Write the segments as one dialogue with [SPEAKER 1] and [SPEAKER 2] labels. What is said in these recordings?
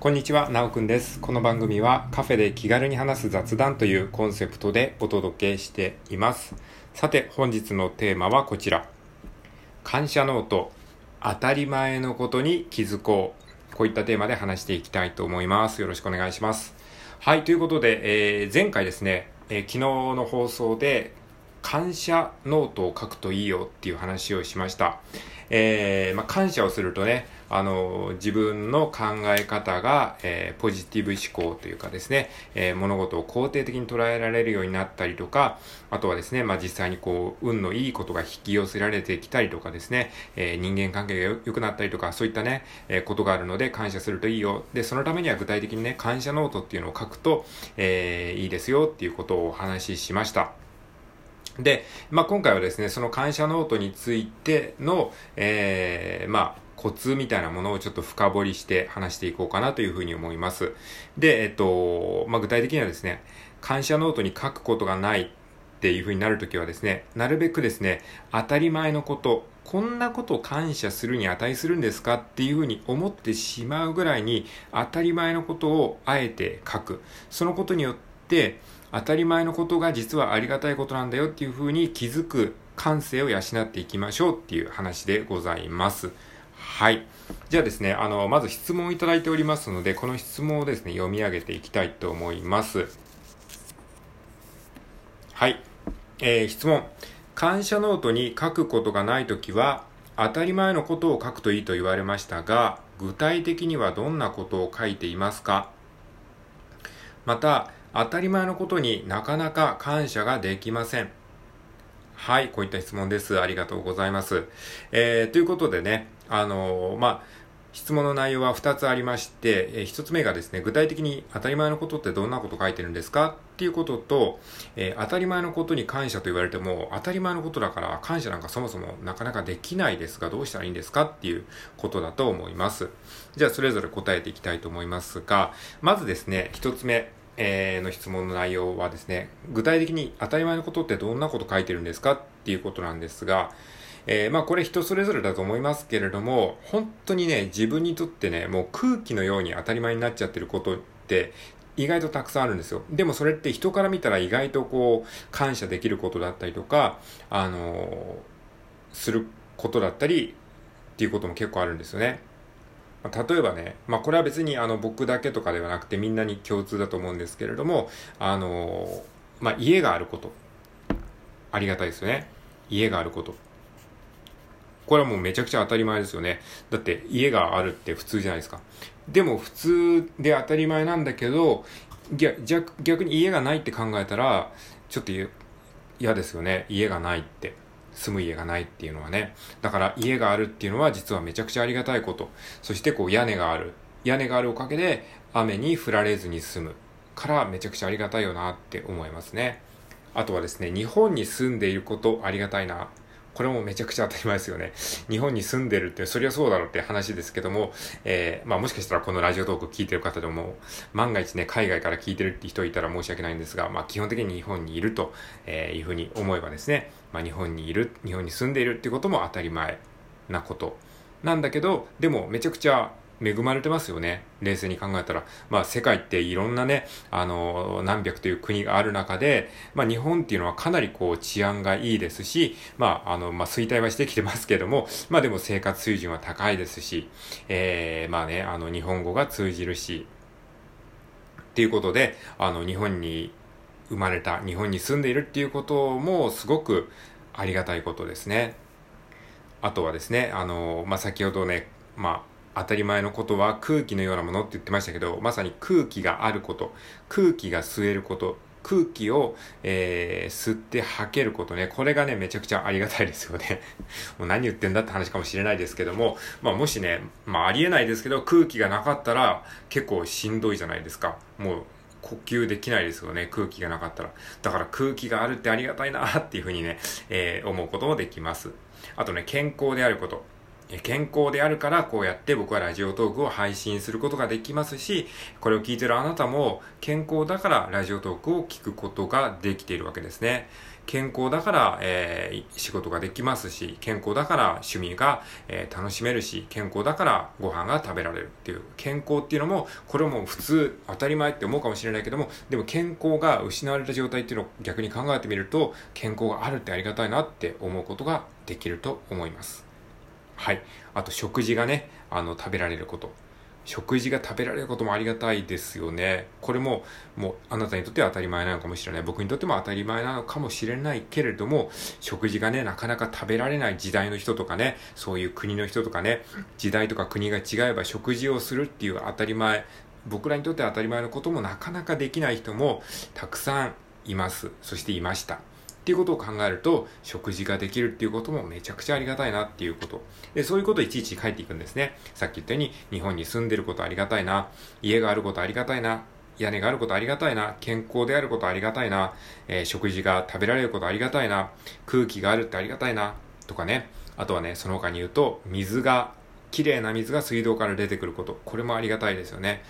[SPEAKER 1] こんにちは、なおくんです。この番組はカフェで気軽に話す雑談というコンセプトでお届けしています。さて、本日のテーマはこちら。感謝ノート、当たり前のことに気づこう。こういったテーマで話していきたいと思います。よろしくお願いします。はい、ということで、えー、前回ですね、えー、昨日の放送で感謝ノートを書くといいよっていう話をしました。えー、まあ、感謝をするとね、あの、自分の考え方が、えー、ポジティブ思考というかですね、えー、物事を肯定的に捉えられるようになったりとか、あとはですね、まあ、実際にこう、運のいいことが引き寄せられてきたりとかですね、えー、人間関係が良くなったりとか、そういったね、えことがあるので感謝するといいよ。で、そのためには具体的にね、感謝ノートっていうのを書くと、えいいですよっていうことをお話ししました。で、まあ、今回はですね、その感謝ノートについての、えー、まあ、コツみたいなものをちょっと深掘りして話していこうかなというふうに思います。で、えっと、まあ、具体的にはですね、感謝ノートに書くことがないっていうふうになるときはですね、なるべくですね、当たり前のこと、こんなことを感謝するに値するんですかっていうふうに思ってしまうぐらいに当たり前のことをあえて書く。そのことによって、当たり前のことが実はありがたいことなんだよっていうふうに気づく感性を養っていきましょうっていう話でございます。はい。じゃあですね、あの、まず質問をいただいておりますので、この質問をですね、読み上げていきたいと思います。はい。えー、質問。感謝ノートに書くことがないときは、当たり前のことを書くといいと言われましたが、具体的にはどんなことを書いていますか？また、当たり前のことになかなか感謝ができません。はい、こういった質問です。ありがとうございます。えー、ということでね、あのー、まあ、質問の内容は2つありまして、えー、1つ目がですね、具体的に当たり前のことってどんなこと書いてるんですか？っていうことと、えー、当たり前のことに感謝と言われても、当たり前のことだから感謝なんかそもそもなかなかできないですが、どうしたらいいんですか？っていうことだと思います。じゃあ、それぞれ答えていきたいと思いますが、まずですね、1つ目、えー、の質問の内容はですね、具体的に当たり前のことってどんなこと書いてるんですかっていうことなんですが、えー、まあこれ人それぞれだと思いますけれども、本当にね、自分にとってね、もう空気のように当たり前になっちゃってることって意外とたくさんあるんですよ。でもそれって人から見たら意外とこう、感謝できることだったりとか、あのー、することだったりっていうことも結構あるんですよね。まあ、例えばね、まあ、これは別にあの僕だけとかではなくてみんなに共通だと思うんですけれども、あのまあ、家があること。ありがたいですよね。家があること。これはもうめちゃくちゃ当たり前ですよね。だって家があるって普通じゃないですか。でも普通で当たり前なんだけど、逆逆に家がないって考えたら、ちょっと嫌ですよね。家がないって。住む家がないっていうのはね。だから家があるっていうのは実はめちゃくちゃありがたいこと。そしてこう屋根がある。屋根があるおかげで雨に降られずに済む。からめちゃくちゃありがたいよなって思いますね。あとはですね、日本に住んでいることありがたいな。これもめちゃくちゃ当たり前ですよね。日本に住んでるって、そりゃそうだろうって話ですけども、えー、まあもしかしたらこのラジオトーク聞いてる方でも、万が一ね、海外から聞いてるって人いたら申し訳ないんですが、まあ基本的に日本にいるというふうに思えばですね、まあ日本にいる、日本に住んでいるっていうことも当たり前なことなんだけど、でもめちゃくちゃ恵まれてますよね。冷静に考えたら。まあ世界っていろんなね、あの、何百という国がある中で、まあ日本っていうのはかなりこう治安がいいですし、まああの、まあ衰退はしてきてますけども、まあでも生活水準は高いですし、えー、まあね、あの日本語が通じるし、っていうことで、あの日本に生まれた、日本に住んでいるっていうこともすごくありがたいことですね。あとはですね、あの、まあ先ほどね、まあ当たり前のことは空気のようなものって言ってましたけど、まさに空気があること、空気が吸えること、空気を、えー、吸って吐けることね。これがね、めちゃくちゃありがたいですよね。もう何言ってんだって話かもしれないですけども、まあもしね、まあありえないですけど、空気がなかったら結構しんどいじゃないですか。もう呼吸できないですよね。空気がなかったら。だから空気があるってありがたいなっていうふうにね、えー、思うこともできます。あとね、健康であること。健康であるからこうやって僕はラジオトークを配信することができますし、これを聞いてるあなたも健康だからラジオトークを聞くことができているわけですね。健康だから、えー、仕事ができますし、健康だから趣味が、えー、楽しめるし、健康だからご飯が食べられるっていう、健康っていうのも、これも普通、当たり前って思うかもしれないけども、でも健康が失われた状態っていうのを逆に考えてみると、健康があるってありがたいなって思うことができると思います。はい。あと食事がね、あの、食べられること。食事が食べられることもありがたいですよね。これも、もう、あなたにとっては当たり前なのかもしれない。僕にとっても当たり前なのかもしれないけれども、食事がね、なかなか食べられない時代の人とかね、そういう国の人とかね、時代とか国が違えば食事をするっていう当たり前、僕らにとって当たり前のこともなかなかできない人もたくさんいます。そしていました。っていうことを考えると、食事ができるっていうこともめちゃくちゃありがたいなっていうこと。で、そういうことをいちいち書いていくんですね。さっき言ったように、日本に住んでることありがたいな、家があることありがたいな、屋根があることありがたいな、健康であることありがたいな、えー、食事が食べられることありがたいな、空気があるってありがたいな、とかね。あとはね、その他に言うと、水が、綺麗な水が水道から出てくること。これもありがたいですよね。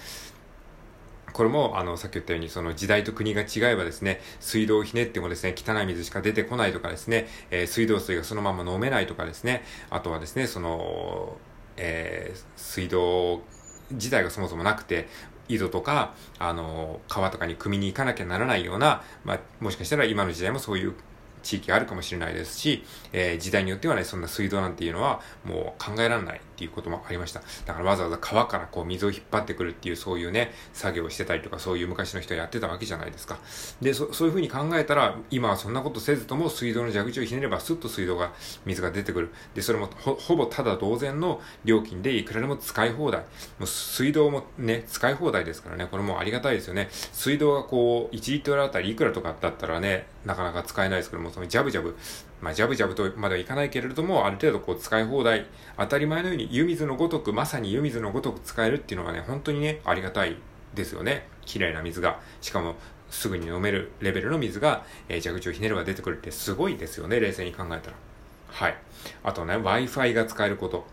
[SPEAKER 1] これも、あの、さっき言ったように、その時代と国が違えばですね、水道をひねってもですね、汚い水しか出てこないとかですね、えー、水道水がそのまま飲めないとかですね、あとはですね、その、えー、水道自体がそもそもなくて、井戸とか、あの、川とかに汲みに行かなきゃならないような、まあ、もしかしたら今の時代もそういう地域があるかもしれないですし、えー、時代によってはね、そんな水道なんていうのはもう考えられない。っていうこともありました。だからわざわざ川からこう水を引っ張ってくるっていうそういうね、作業をしてたりとかそういう昔の人やってたわけじゃないですか。で、そそういうふうに考えたら、今はそんなことせずとも水道の蛇口をひねればスッと水道が、水が出てくる。で、それもほほぼただ同然の料金でいくらでも使い放題。もう水道もね、使い放題ですからね、これもありがたいですよね。水道がこう、1リットルあたりいくらとかだったらね、なかなか使えないですけども、そのジャブジャブ、まあ、ジャブジャブとまではいかないけれども、ある程度こう使い放題、当たり前のように湯水のごとく、まさに湯水のごとく使えるっていうのがね、本当にね、ありがたいですよね。綺麗な水が。しかも、すぐに飲めるレベルの水が、えー、蛇口をひねれば出てくるってすごいですよね、冷静に考えたら。はい。あとね、Wi-Fi が使えること。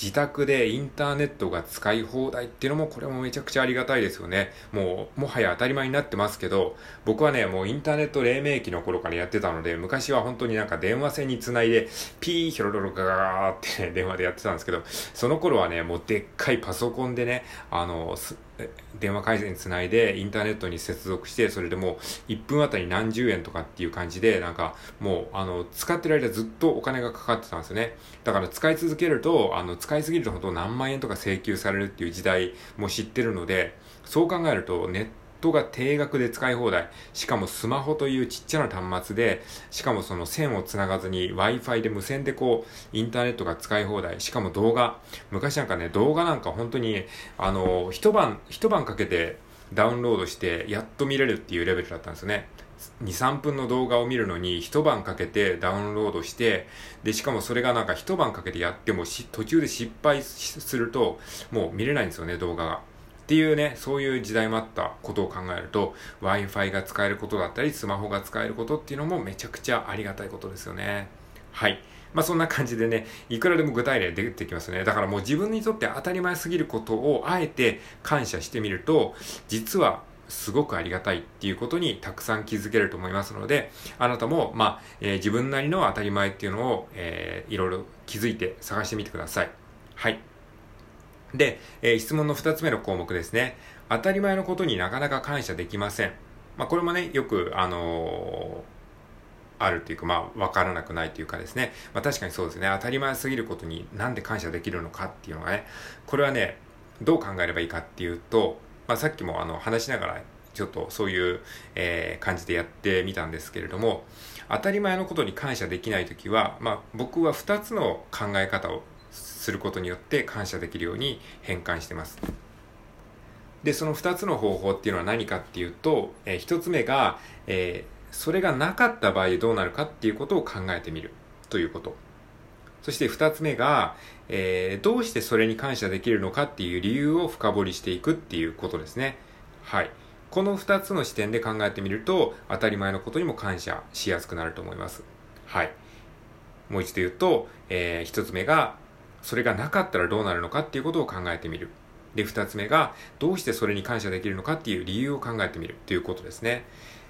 [SPEAKER 1] 自宅でインターネットが使い放題っていうのもこれもめちゃくちゃありがたいですよね。もう、もはや当たり前になってますけど、僕はね、もうインターネット黎明期の頃からやってたので、昔は本当になんか電話線につないで、ピーヒョロロロガガーってね、電話でやってたんですけど、その頃はね、もうでっかいパソコンでね、あの、電話回線つないでインターネットに接続して、それでもう1分あたり何十円とかっていう感じで、なんかもうあの、使ってる間ずっとお金がかかってたんですよね。だから使い続けると、あの、使いすぎると本当何万円とか請求されるっていう時代も知ってるので、そう考えるとネットが定額で使い放題。しかもスマホというちっちゃな端末で、しかもその線を繋がずに Wi-Fi で無線でこう、インターネットが使い放題。しかも動画。昔なんかね、動画なんか本当に、あの、一晩、一晩かけてダウンロードして、やっと見れるっていうレベルだったんですよね。2、3分の動画を見るのに一晩かけてダウンロードして、で、しかもそれがなんか一晩かけてやっても途中で失敗すると、もう見れないんですよね、動画が。っていうね、そういう時代もあったことを考えると、Wi-Fi が使えることだったり、スマホが使えることっていうのもめちゃくちゃありがたいことですよね。はい。まあそんな感じでね、いくらでも具体例出てきますね。だからもう自分にとって当たり前すぎることをあえて感謝してみると、実はすごくありがたいっていうことにたくさん気づけると思いますので、あなたも、まあ、えー、自分なりの当たり前っていうのを、えー、いろいろ気づいて探してみてください。はい。で、えー、質問の2つ目の項目ですね。当たり前のことになかなか感謝できません。まあ、これもね、よく、あのー、あるっていうか、まあ、わからなくないというかですね。まあ、確かにそうですね。当たり前すぎることになんで感謝できるのかっていうのがね、これはね、どう考えればいいかっていうと、まあ、さっきもあの、話しながら、ちょっとそういう、えー、感じでやってみたんですけれども、当たり前のことに感謝できないときは、まあ、僕は2つの考え方をすることによって感謝できるように変換してます。で、その2つの方法っていうのは何かっていうと、えー、1つ目が、えー、それがなかった場合どうなるかっていうことを考えてみるということ。そして2つ目が、えー、どうしてそれに感謝できるのかっていう理由を深掘りしていくっていうことですね。はい。この2つの視点で考えてみると、当たり前のことにも感謝しやすくなると思います。はい。もう一度言うと、えー、1つ目が、それがなかったらどうなるのかっていうことを考えてみる。で、二つ目が、どうしてそれに感謝できるのかっていう理由を考えてみるっていうことですね。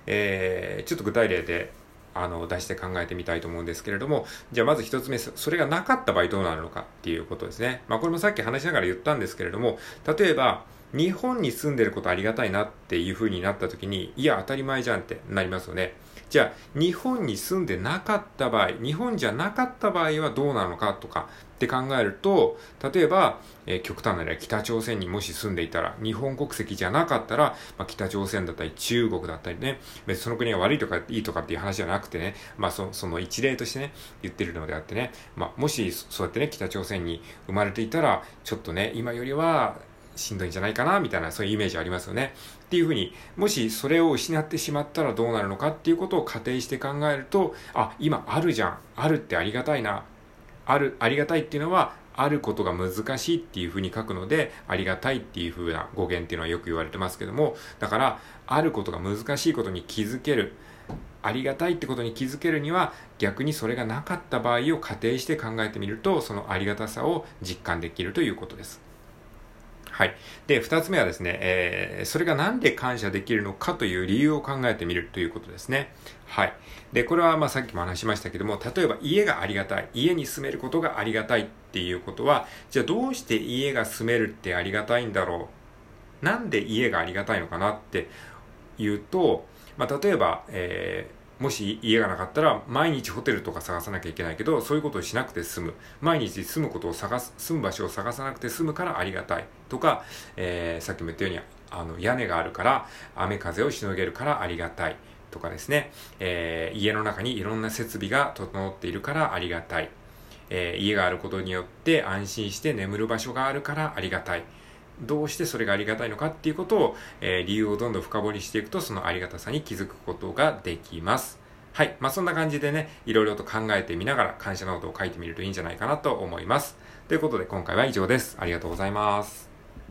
[SPEAKER 1] えー、ちょっと具体例で、あの、出して考えてみたいと思うんですけれども、じゃあまず一つ目、それがなかった場合どうなるのかっていうことですね。まあこれもさっき話しながら言ったんですけれども、例えば、日本に住んでることありがたいなっていう風になった時に、いや、当たり前じゃんってなりますよね。じゃあ、日本に住んでなかった場合、日本じゃなかった場合はどうなのかとかって考えると、例えば、えー、極端な例北朝鮮にもし住んでいたら、日本国籍じゃなかったら、まあ、北朝鮮だったり中国だったりね、別にその国が悪いとかいいとかっていう話じゃなくてね、まあそその一例としてね、言ってるのであってね、まあもしそうやってね、北朝鮮に生まれていたら、ちょっとね、今よりはしんどいんじゃないかな、みたいな、そういうイメージありますよね。っていうふうに、もしそれを失ってしまったらどうなるのかっていうことを仮定して考えると、あ、今あるじゃん。あるってありがたいな。ある、ありがたいっていうのは、あることが難しいっていうふうに書くので、ありがたいっていうふうな語源っていうのはよく言われてますけども、だから、あることが難しいことに気づける。ありがたいってことに気づけるには逆にそれがなかった場合を仮定して考えてみるとそのありがたさを実感できるということです。はい。で、二つ目はですね、えー、それがなんで感謝できるのかという理由を考えてみるということですね。はい。で、これはまあさっきも話しましたけども、例えば家がありがたい。家に住めることがありがたいっていうことは、じゃあどうして家が住めるってありがたいんだろう？なんで家がありがたいのかなっていうと、まあ例えば、えーもし家がなかったら毎日ホテルとか探さなきゃいけないけどそういうことをしなくて済む。毎日住むことを探す住む場所を探さなくて済むからありがたい。とか、えー、さっきも言ったようにあの屋根があるから雨風をしのげるからありがたい。とかですね、えー、家の中にいろんな設備が整っているからありがたい、えー、家があることによって安心して眠る場所があるからありがたい。どうしてそれがありがたいのかっていうことを、えー、理由をどんどん深掘りしていくと、そのありがたさに気づくことができます。はい。まあ、そんな感じでね、いろいろと考えてみながら感謝ノートを書いてみるといいんじゃないかなと思います。ということで今回は以上です。ありがとうございます。